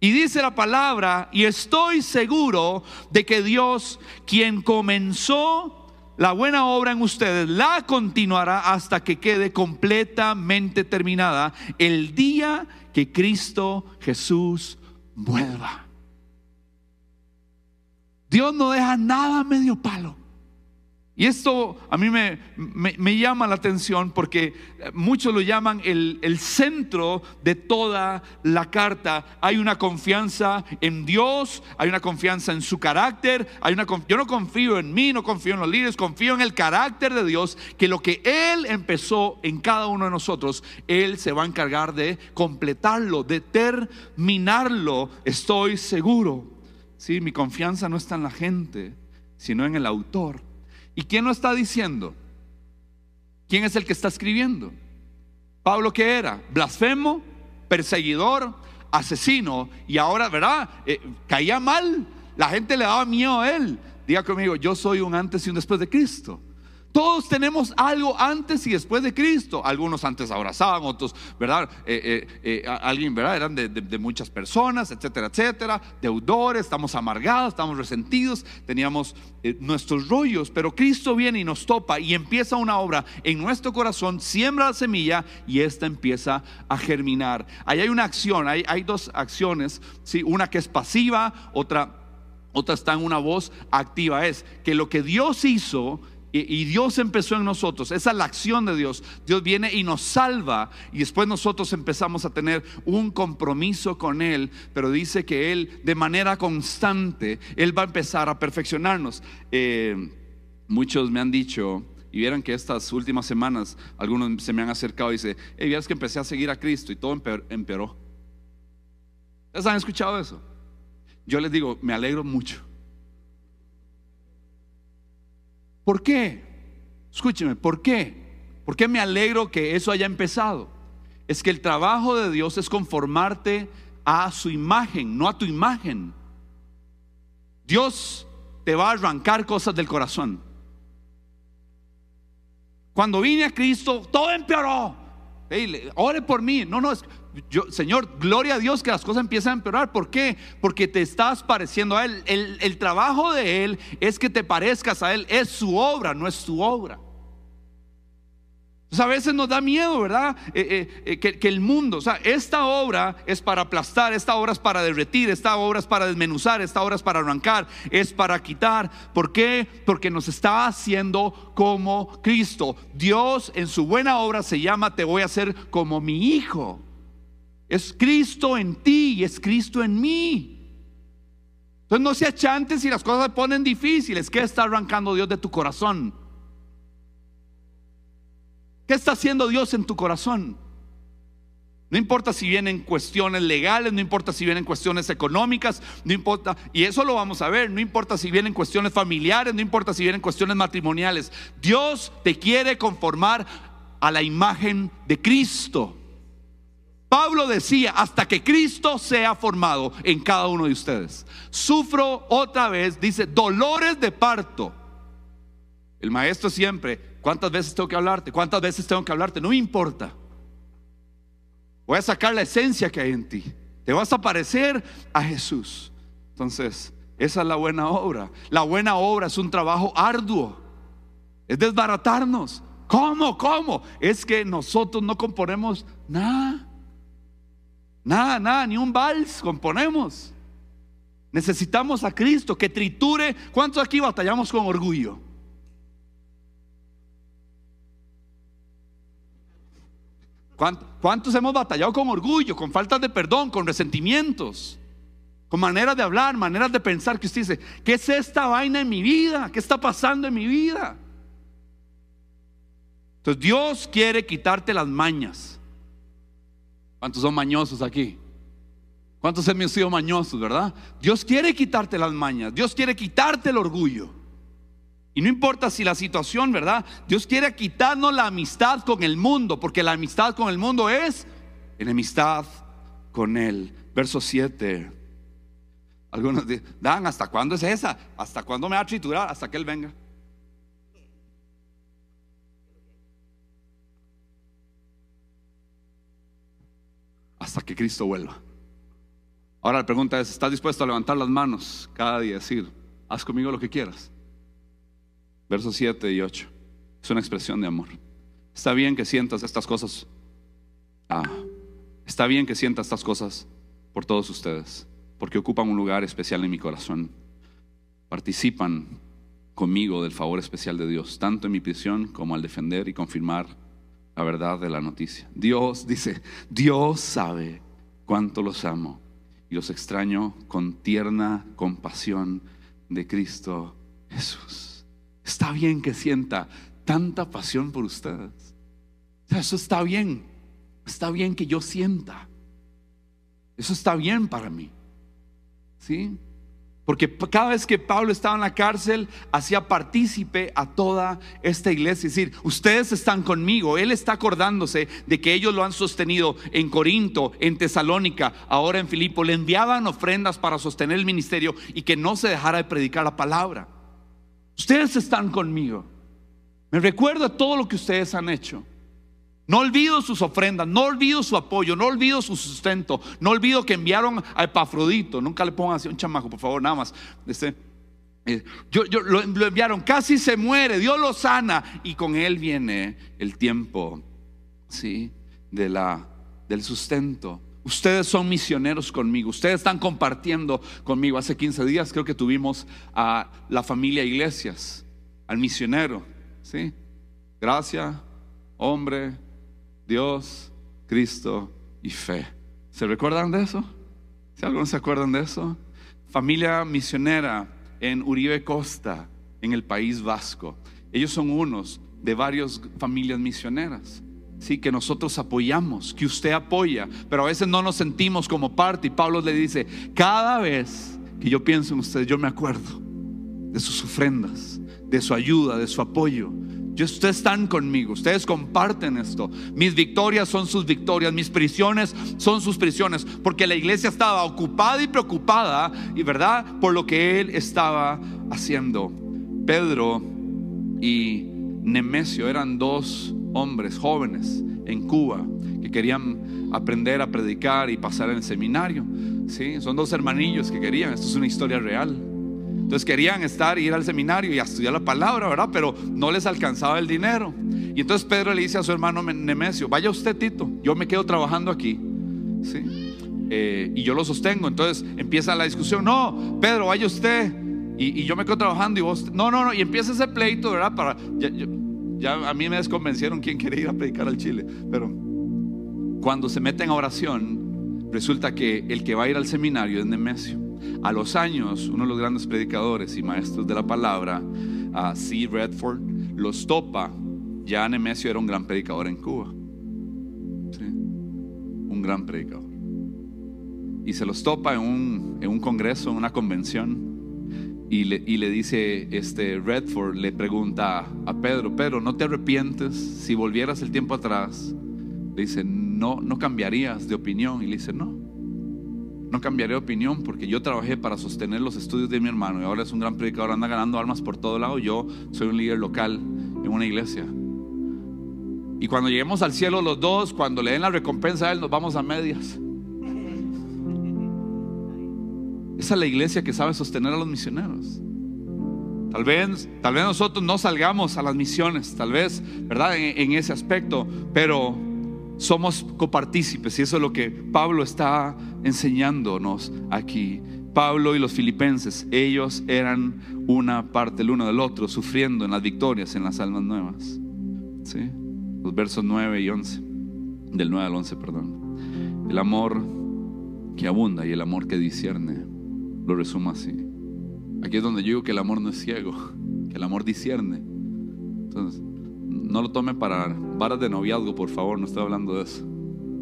Y dice la palabra, y estoy seguro de que Dios, quien comenzó la buena obra en ustedes, la continuará hasta que quede completamente terminada el día que Cristo Jesús vuelva. Dios no deja nada a medio palo. Y esto a mí me, me, llama la atención porque muchos lo llaman el, el, centro de toda la carta. Hay una confianza en Dios, hay una confianza en su carácter. Hay una, yo no confío en mí, no confío en los líderes, confío en el carácter de Dios, que lo que Él empezó en cada uno de nosotros, Él se va a encargar de completarlo, de terminarlo. Estoy seguro. Sí, mi confianza no está en la gente, sino en el autor ¿Y quién lo está diciendo? ¿Quién es el que está escribiendo? Pablo qué era? Blasfemo, perseguidor, asesino y ahora, ¿verdad? Eh, caía mal, la gente le daba miedo a él. Diga conmigo, yo soy un antes y un después de Cristo. Todos tenemos algo antes y después de Cristo. Algunos antes abrazaban, otros, ¿verdad? Eh, eh, eh, alguien, ¿verdad? Eran de, muchas personas, etcétera, etcétera. Deudores, estamos amargados, estamos resentidos, teníamos nuestros rollos. Pero Cristo viene y nos topa y empieza una obra en nuestro corazón, siembra la semilla y esta empieza a germinar. Ahí hay una acción, hay, hay dos acciones, ¿sí? Una que es pasiva, otra, otra está en una voz activa. Es que lo que Dios hizo y, Dios empezó en nosotros. Esa es la acción de Dios. Dios viene y nos salva. Y después nosotros empezamos a tener un compromiso con Él. Pero dice que Él, de manera constante, Él va a empezar a perfeccionarnos. Eh, muchos me han dicho, y vieron que estas últimas semanas algunos se me han acercado y dicen, hey, vieras que empecé a seguir a Cristo y todo empeoró. ¿Ustedes han escuchado eso? Yo les digo, me alegro mucho. ¿Por qué? Escúcheme, ¿por qué? ¿Por qué me alegro que eso haya empezado? Es que el trabajo de Dios es conformarte a su imagen, no a tu imagen. Dios te va a arrancar cosas del corazón. Cuando vine a Cristo, todo empeoró. ore por mí. No, no, es, Señor, gloria a Dios que las cosas empiezan a empeorar. ¿Por qué? Porque te estás pareciendo a Él. El, trabajo de Él es que te parezcas a Él. Es su obra, no es tu obra. a veces nos da miedo, ¿verdad? Eh, eh, eh, que, que, el mundo, o sea, esta obra es para aplastar, esta obra es para derretir, esta obra es para desmenuzar, esta obra es para arrancar, es para quitar. ¿Por qué? Porque nos está haciendo como Cristo. Dios en su buena obra se llama, te voy a hacer como mi hijo. Es Cristo en ti y es Cristo en mí. Entonces no se achantes si las cosas se ponen difíciles. ¿Qué está arrancando Dios de tu corazón? ¿Qué está haciendo Dios en tu corazón? No importa si vienen cuestiones legales, no importa si vienen cuestiones económicas, no importa, y eso lo vamos a ver, no importa si vienen cuestiones familiares, no importa si vienen cuestiones matrimoniales. Dios te quiere conformar a la imagen de Cristo. Pablo decía, hasta que Cristo sea formado en cada uno de ustedes. Sufro otra vez, dice, dolores de parto. El maestro siempre, ¿cuántas veces tengo que hablarte? ¿Cuántas veces tengo que hablarte? No me importa. Voy a sacar la esencia que hay en ti. Te vas a parecer a Jesús. Entonces, esa es la buena obra. La buena obra es un trabajo arduo. Es desbaratarnos. ¿Cómo? ¿Cómo? Es que nosotros no componemos nada. Nada, nada, ni un vals componemos. Necesitamos a Cristo que triture. ¿Cuántos aquí batallamos con orgullo? ¿Cuántos hemos batallado con orgullo, con faltas de perdón, con resentimientos, con maneras de hablar, maneras de pensar que usted dice, ¿qué es esta vaina en mi vida? ¿Qué está pasando en mi vida? Entonces Dios quiere quitarte las mañas. ¿Cuántos son mañosos aquí? ¿Cuántos hemos sido mañosos, verdad? Dios quiere quitarte las mañas, Dios quiere quitarte el orgullo. Y no importa si la situación, ¿verdad? Dios quiere quitarnos la amistad con el mundo, porque la amistad con el mundo es enemistad con Él. Verso 7. Algunos dicen, Dan, ¿hasta cuándo es esa? ¿Hasta cuándo me va a triturar? Hasta que Él venga. Hasta que Cristo vuelva. Ahora la pregunta es, ¿estás dispuesto a levantar las manos cada día y decir, haz conmigo lo que quieras? Versos 7 y 8. Es una expresión de amor. Está bien que sientas estas cosas. Ah, está bien que sientas estas cosas por todos ustedes, porque ocupan un lugar especial en mi corazón. Participan conmigo del favor especial de Dios, tanto en mi prisión como al defender y confirmar la verdad de la noticia. Dios dice, Dios sabe cuánto los amo y los extraño con tierna compasión de Cristo Jesús. Está bien que sienta tanta pasión por ustedes. Eso está bien. Está bien que yo sienta. Eso está bien para mí. ¿Sí? Porque cada vez que Pablo estaba en la cárcel, hacía partícipe a toda esta iglesia. Es decir, ustedes están conmigo. Él está acordándose de que ellos lo han sostenido en Corinto, en Tesalónica, ahora en Filipo. Le enviaban ofrendas para sostener el ministerio y que no se dejara de predicar la palabra. Ustedes están conmigo. Me recuerda todo lo que ustedes han hecho. No olvido sus ofrendas, no olvido su apoyo, no olvido su sustento, no olvido que enviaron a Epafrodito. Nunca le pongan así un chamaco, por favor, nada más. Este, eh, yo, yo, lo, enviaron, casi se muere, Dios lo sana y con él viene el tiempo, ¿sí? De la, del sustento. Ustedes son misioneros conmigo, ustedes están compartiendo conmigo. Hace 15 días creo que tuvimos a la familia Iglesias, al misionero, ¿sí? Gracia, hombre, Dios, Cristo y fe. ¿Se recuerdan de eso? ¿Si algunos se acuerdan de eso? Familia misionera en Uribe Costa, en el País Vasco. Ellos son unos de varias familias misioneras. Sí, que nosotros apoyamos, que usted apoya, pero a veces no nos sentimos como parte. Y Pablo le dice, cada vez que yo pienso en ustedes, yo me acuerdo de sus ofrendas, de su ayuda, de su apoyo. Ustedes están conmigo, ustedes comparten esto. Mis victorias son sus victorias, mis prisiones son sus prisiones, porque la iglesia estaba ocupada y preocupada, y verdad, por lo que él estaba haciendo. Pedro y Nemesio eran dos hombres jóvenes en Cuba que querían aprender a predicar y pasar en el seminario. ¿sí? Son dos hermanillos que querían, esto es una historia real. Entonces querían estar, ir al seminario y estudiar la palabra, ¿verdad? Pero no les alcanzaba el dinero. Y entonces Pedro le dice a su hermano Nemesio, vaya usted Tito, yo me quedo trabajando aquí. ¿Sí? Eh, y yo lo sostengo. Entonces empieza la discusión, no, Pedro, vaya usted. Y, y, yo me quedo trabajando y vos, no, no, no. Y empieza ese pleito, ¿verdad? Para, ya, a mí me desconvencieron quién quiere ir a predicar al Chile. Pero cuando se meten a oración, resulta que el que va a ir al seminario es Nemesio. A los años, uno de los grandes predicadores y maestros de la palabra, C. Redford, los topa. Ya Nemesio era un gran predicador en Cuba. Un gran predicador. Y se los topa en un, en un congreso, en una convención. Y le, y le, dice, este Redford le pregunta a Pedro, Pedro, ¿no te arrepientes si volvieras el tiempo atrás? Le dice, no, no cambiarías de opinión. Y le dice, no, no cambiaré de opinión porque yo trabajé para sostener los estudios de mi hermano y ahora es un gran predicador, anda ganando almas por todo lado. Yo soy un líder local en una iglesia. Y cuando lleguemos al cielo los dos, cuando le den la recompensa a él, nos vamos a medias. Esa es la iglesia que sabe sostener a los misioneros. Tal vez, tal vez nosotros no salgamos a las misiones, tal vez, ¿verdad? En, en ese aspecto, pero somos copartícipes y eso es lo que Pablo está enseñándonos aquí. Pablo y los filipenses, ellos eran una parte el uno del otro, sufriendo en las victorias, en las almas nuevas. ¿Sí? Los versos 9 y 11, del 9 al 11, perdón. El amor que abunda y el amor que discierne, lo resumo así. Aquí es donde yo digo que el amor no es ciego, que el amor discierne. Entonces, no lo tome para varas de noviazgo, por favor, no estoy hablando de eso.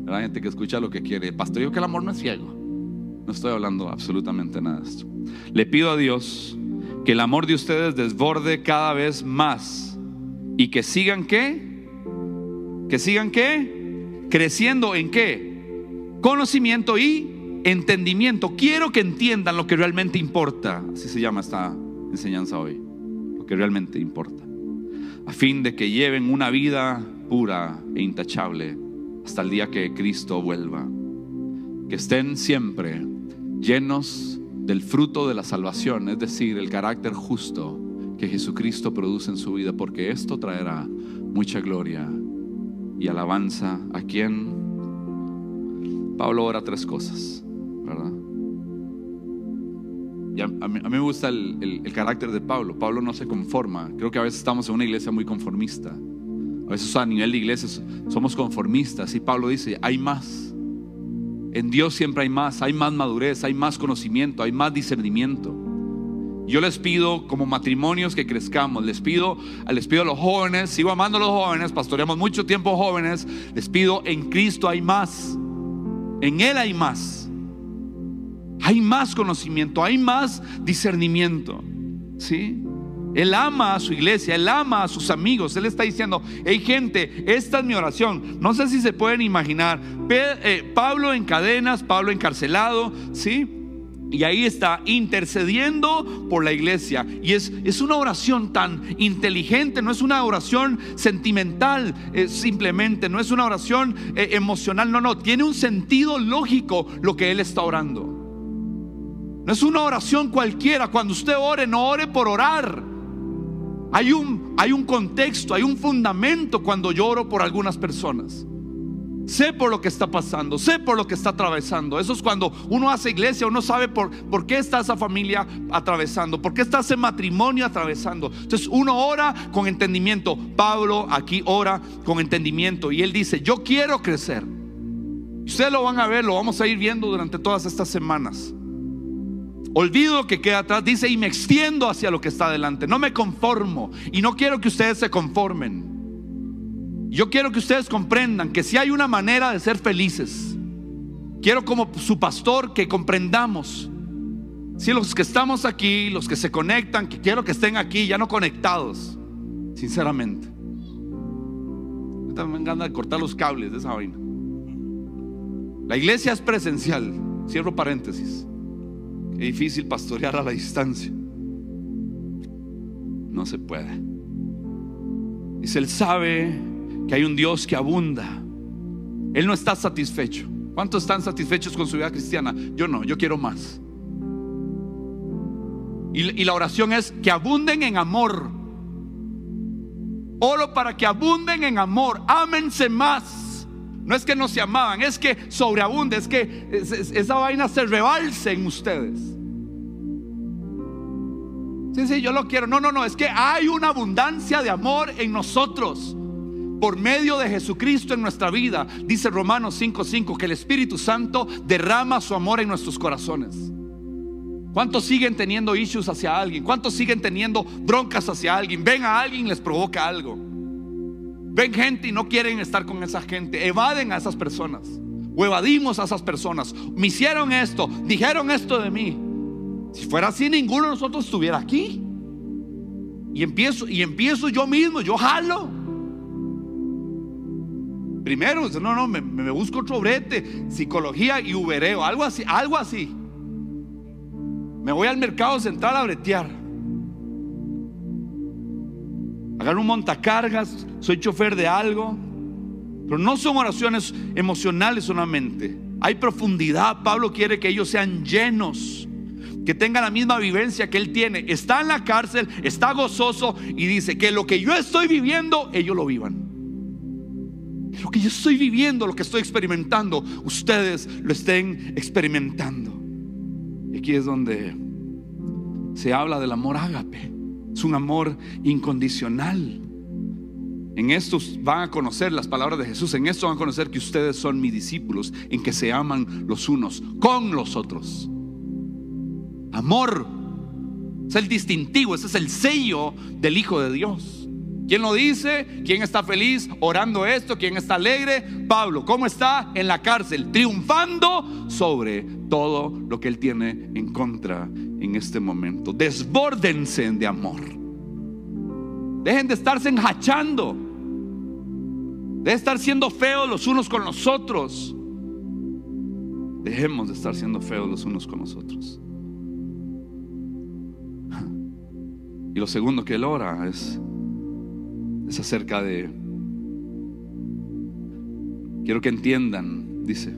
Hay gente que escucha lo que quiere. Pastor, yo que el amor no es ciego. No estoy hablando absolutamente nada de esto. Le pido a Dios que el amor de ustedes desborde cada vez más y que sigan qué? Que sigan qué? Creciendo en qué? Conocimiento y entendimiento. Quiero que entiendan lo que realmente importa. Así se llama esta enseñanza hoy. Lo que realmente importa a fin de que lleven una vida pura e intachable hasta el día que Cristo vuelva. Que estén siempre llenos del fruto de la salvación, es decir, el carácter justo que Jesucristo produce en su vida, porque esto traerá mucha gloria y alabanza a quien Pablo ora tres cosas, ¿verdad? A, mí, me gusta el, carácter de Pablo. Pablo no se conforma. Creo que a veces estamos en una iglesia muy conformista. A veces a nivel de iglesia somos conformistas. Y Pablo dice, hay más. En Dios siempre hay más. Hay más madurez, hay más conocimiento, hay más discernimiento. Yo les pido como matrimonios que crezcamos. Les pido, les pido a los jóvenes, sigo amando a los jóvenes, pastoreamos mucho tiempo jóvenes. Les pido, en Cristo hay más. En Él hay más. Hay más conocimiento, hay más discernimiento. ¿Sí? Él ama a su iglesia, él ama a sus amigos. Él está diciendo, hey gente, esta es mi oración. No sé si se pueden imaginar. Pablo en cadenas, Pablo encarcelado, ¿sí? Y ahí está intercediendo por la iglesia. Y es, es una oración tan inteligente, no es una oración sentimental eh, simplemente, no es una oración eh, emocional, no, no, tiene un sentido lógico lo que él está orando. No es una oración cualquiera, cuando usted ore, no ore por orar. Hay un, hay un contexto, hay un fundamento cuando yo oro por algunas personas. Sé por lo que está pasando, sé por lo que está atravesando. Eso es cuando uno hace iglesia, uno sabe por, por qué está esa familia atravesando, por qué está ese matrimonio atravesando. Entonces uno ora con entendimiento. Pablo aquí ora con entendimiento y él dice, yo quiero crecer. Ustedes lo van a ver, lo vamos a ir viendo durante todas estas semanas. Olvido lo que queda atrás, dice, y me extiendo hacia lo que está adelante. No me conformo y no quiero que ustedes se conformen. Yo quiero que ustedes comprendan que si hay una manera de ser felices, quiero como su pastor que comprendamos. Si los que estamos aquí, los que se conectan, que quiero que estén aquí, ya no conectados, sinceramente. Me encanta cortar los cables de esa vaina. La iglesia es presencial. Cierro paréntesis. Qué difícil pastorear a la distancia. No se puede. Dice, Él sabe que hay un Dios que abunda. Él no está satisfecho. ¿Cuántos están satisfechos con su vida cristiana? Yo no, yo quiero más. Y, la oración es que abunden en amor. Oro para que abunden en amor. Ámense más. No es que no se amaban, es que sobreabunde, es que esa vaina se rebalse en ustedes. Sí, sí, yo lo quiero. No, no, no, es que hay una abundancia de amor en nosotros por medio de Jesucristo en nuestra vida. Dice Romanos 5:5 que el Espíritu Santo derrama su amor en nuestros corazones. ¿Cuántos siguen teniendo issues hacia alguien? ¿Cuántos siguen teniendo broncas hacia alguien? Ven a alguien les provoca algo. Ven gente y no quieren estar con esa gente. Evaden a esas personas. O evadimos a esas personas. Me hicieron esto, dijeron esto de mí. Si fuera así, ninguno de nosotros estuviera aquí. Y empiezo, y empiezo yo mismo, yo jalo. Primero, no, no, me, busco otro brete, psicología y ubereo, algo así, algo así. Me voy al mercado central a bretear. Agarro un montacargas, soy chofer de algo. Pero no son oraciones emocionales solamente. Hay profundidad. Pablo quiere que ellos sean llenos, que tengan la misma vivencia que él tiene. Está en la cárcel, está gozoso y dice que lo que yo estoy viviendo, ellos lo vivan. Lo que yo estoy viviendo, lo que estoy experimentando, ustedes lo estén experimentando. Y aquí es donde se habla del amor ágape. Es un amor incondicional. En esto van a conocer las palabras de Jesús. En esto van a conocer que ustedes son mis discípulos, en que se aman los unos con los otros. Amor es el distintivo, ese es el sello del Hijo de Dios. ¿Quién lo dice? ¿Quién está feliz orando esto? ¿Quién está alegre? Pablo, ¿cómo está? En la cárcel, triunfando sobre todo lo que él tiene en contra en este momento. Desbórdense de amor. Dejen de estarse enjachando. De estar siendo feos los unos con los otros. Dejemos de estar siendo feos los unos con los otros. Y lo segundo que él ora es es acerca de, quiero que entiendan, dice,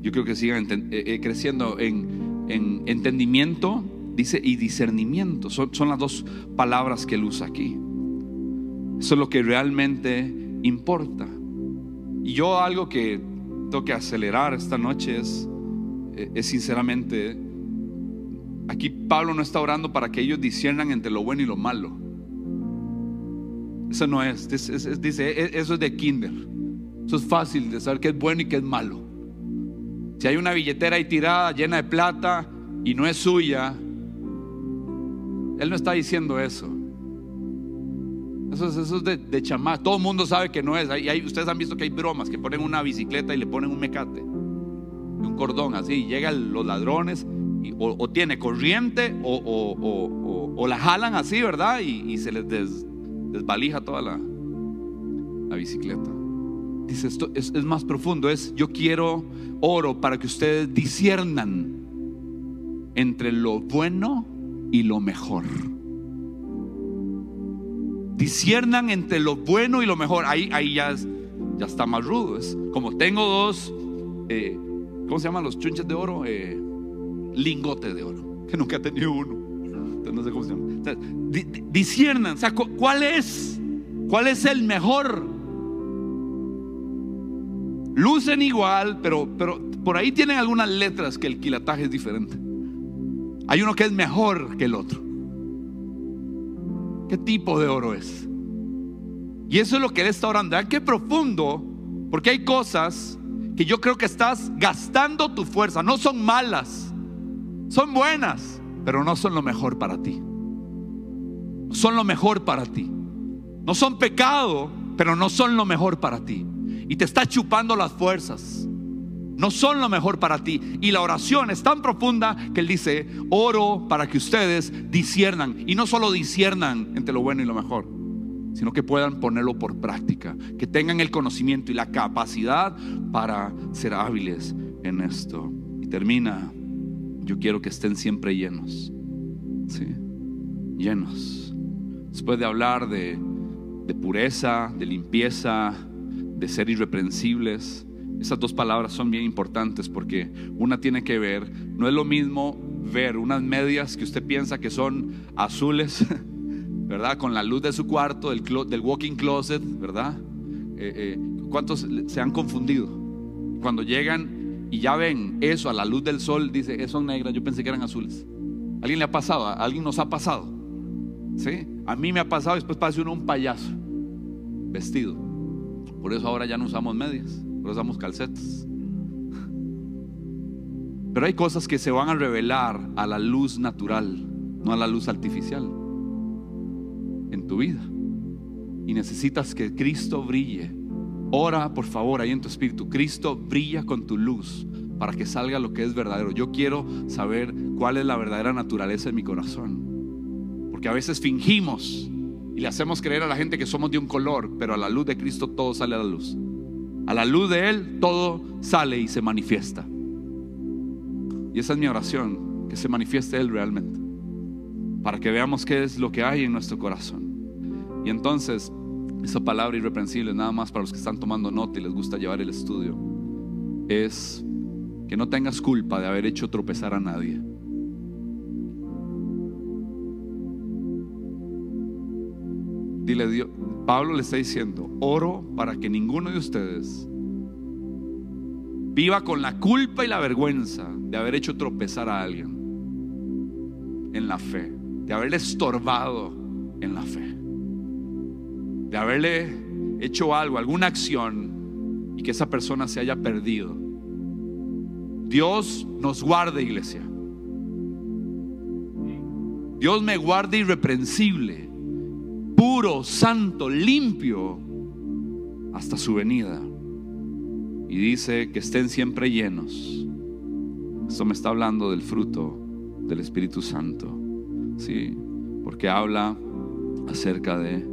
yo creo que sigan eh, eh, creciendo en, en, entendimiento, dice, y discernimiento. Son, son las dos palabras que él usa aquí. Eso es lo que realmente importa. Y yo algo que tengo que acelerar esta noche es, eh, es sinceramente, aquí Pablo no está orando para que ellos disciernan entre lo bueno y lo malo. Eso no es, dice, e, eso es de kinder. Eso es fácil de saber qué es bueno y qué es malo. Si hay una billetera ahí tirada llena de plata y no es suya, él no está diciendo eso. Eso es, eso de, de Todo el mundo sabe que no es. ustedes han visto que hay bromas que ponen una bicicleta y le ponen un mecate, un cordón así. Llegan los ladrones o, tiene corriente o, la jalan así, ¿verdad? Y, se les des, desvalija toda la bicicleta. Dice, esto es, más profundo, es yo quiero oro para que ustedes disiernan entre lo bueno y lo mejor. Disciernan entre lo bueno y lo mejor. Ahí, ahí ya, ya está más rudo. Es como tengo dos, eh, ¿cómo se llaman los chunches de oro? Eh, lingotes de oro, que nunca he tenido uno. no sé cómo se llama. disciernan, o sea, ¿cuál es? ¿Cuál es el mejor? Lucen igual, pero, pero por ahí tienen algunas letras que el quilataje es diferente. Hay uno que es mejor que el otro. ¿Qué tipo de oro es? Y eso es lo que él está orando. Qué profundo, porque hay cosas que yo creo que estás gastando tu fuerza. No son malas, son buenas, pero no son lo mejor para ti. Son lo mejor para ti. No son pecado, pero no son lo mejor para ti. Y te está chupando las fuerzas no son lo mejor para ti. Y la oración es tan profunda que Él dice, oro para que ustedes disiernan. Y no solo disiernan entre lo bueno y lo mejor, sino que puedan ponerlo por práctica, que tengan el conocimiento y la capacidad para ser hábiles en esto. Y termina, yo quiero que estén siempre llenos. ¿sí? Llenos. Después de hablar de, de pureza, de limpieza, de ser irreprensibles, esas dos palabras son bien importantes porque una tiene que ver, no es lo mismo ver unas medias que usted piensa que son azules, ¿verdad? Con la luz de su cuarto, del, del walking closet, ¿verdad? Eh, eh, ¿Cuántos se han confundido? Cuando llegan y ya ven eso a la luz del sol, dice, son negras, yo pensé que eran azules. ¿Alguien le ha pasado? ¿A alguien nos ha pasado? ¿Sí? A mí me ha pasado después parece uno un payaso vestido. Por eso ahora ya no usamos medias usamos calcetas. Pero hay cosas que se van a revelar a la luz natural, no a la luz artificial en tu vida. Y necesitas que Cristo brille. Ora, por favor, ahí en tu espíritu. Cristo brilla con tu luz para que salga lo que es verdadero. Yo quiero saber cuál es la verdadera naturaleza de mi corazón. Porque a veces fingimos y le hacemos creer a la gente que somos de un color, pero a la luz de Cristo todo sale a la luz. A la luz de Él todo sale y se manifiesta. Y esa es mi oración, que se manifieste Él realmente. Para que veamos qué es lo que hay en nuestro corazón. Y entonces, esa palabra irreprensible, nada más para los que están tomando nota y les gusta llevar el estudio, es que no tengas culpa de haber hecho tropezar a nadie. Pablo le está diciendo, oro para que ninguno de ustedes viva con la culpa y la vergüenza de haber hecho tropezar a alguien en la fe, de haberle estorbado en la fe, de haberle hecho algo, alguna acción y que esa persona se haya perdido. Dios nos guarde, iglesia. Dios me guarde irreprensible puro, santo, limpio, hasta su venida. Y dice que estén siempre llenos. Esto me está hablando del fruto del Espíritu Santo. Sí, porque habla acerca de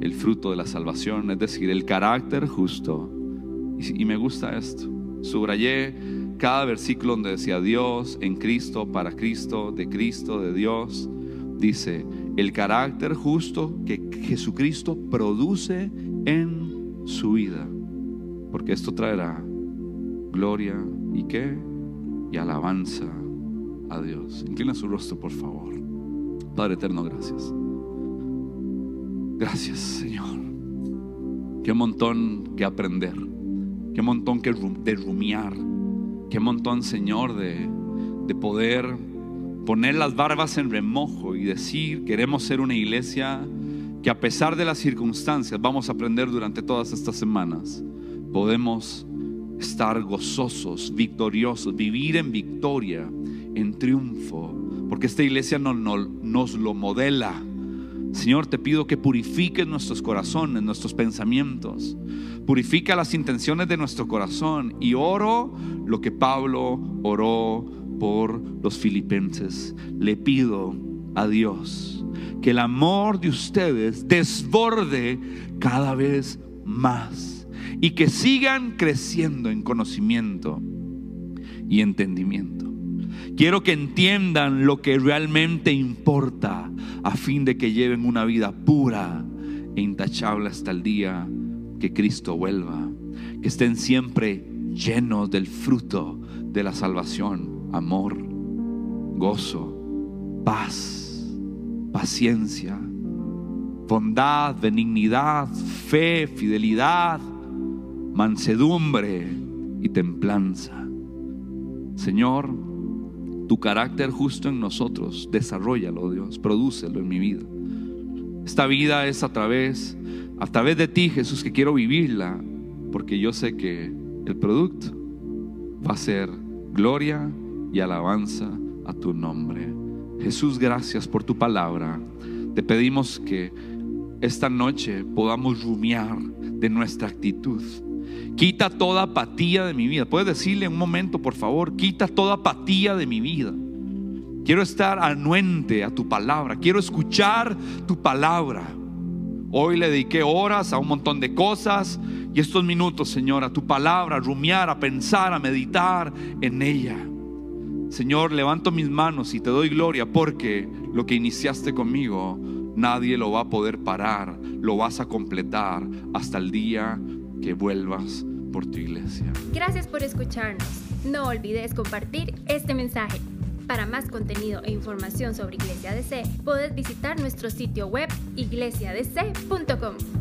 el fruto de la salvación, es decir, el carácter justo. Y, y me gusta esto. Subrayé cada versículo donde decía Dios, en Cristo, para Cristo, de Cristo, de Dios. Dice, el carácter justo que Jesucristo produce en su vida. Porque esto traerá gloria y qué? Y alabanza a Dios. Inclina su rostro, por favor. Padre eterno, gracias. Gracias, Señor. Qué montón que aprender. Qué montón que de rumiar. Qué montón, Señor, de, de poder poner las barbas en remojo y decir, queremos ser una iglesia que a pesar de las circunstancias, vamos a aprender durante todas estas semanas, podemos estar gozosos, victoriosos, vivir en victoria, en triunfo, porque esta iglesia no, nos lo modela. Señor, te pido que purifiques nuestros corazones, nuestros pensamientos, purifica las intenciones de nuestro corazón y oro lo que Pablo oró por los filipenses. Le pido a Dios que el amor de ustedes desborde cada vez más y que sigan creciendo en conocimiento y entendimiento. Quiero que entiendan lo que realmente importa a fin de que lleven una vida pura e intachable hasta el día que Cristo vuelva. Que estén siempre llenos del fruto de la salvación, amor, gozo, paz, paciencia, bondad, benignidad, fe, fidelidad, mansedumbre y templanza. Señor, tu carácter justo en nosotros, desarrollalo, Dios, prodúcelo en mi vida. Esta vida es a través, a través de ti, Jesús, que quiero vivirla, porque yo sé que el producto va a ser gloria y alabanza a tu nombre. Jesús, gracias por tu palabra. Te pedimos que esta noche podamos rumiar de nuestra actitud. Quita toda apatía de mi vida. Puedes decirle un momento, por favor, quita toda apatía de mi vida. Quiero estar anuente a tu palabra. Quiero escuchar tu palabra. Hoy le dediqué horas a un montón de cosas y estos minutos, Señor, a tu palabra, a rumiar, a pensar, a meditar en ella. Señor, levanto mis manos y te doy gloria porque lo que iniciaste conmigo, nadie lo va a poder parar, lo vas a completar hasta el día que vuelvas por tu iglesia. Gracias por escucharnos. No olvides compartir este mensaje. Para más contenido e información sobre Iglesia DC, puedes visitar nuestro sitio web iglesiadc.com.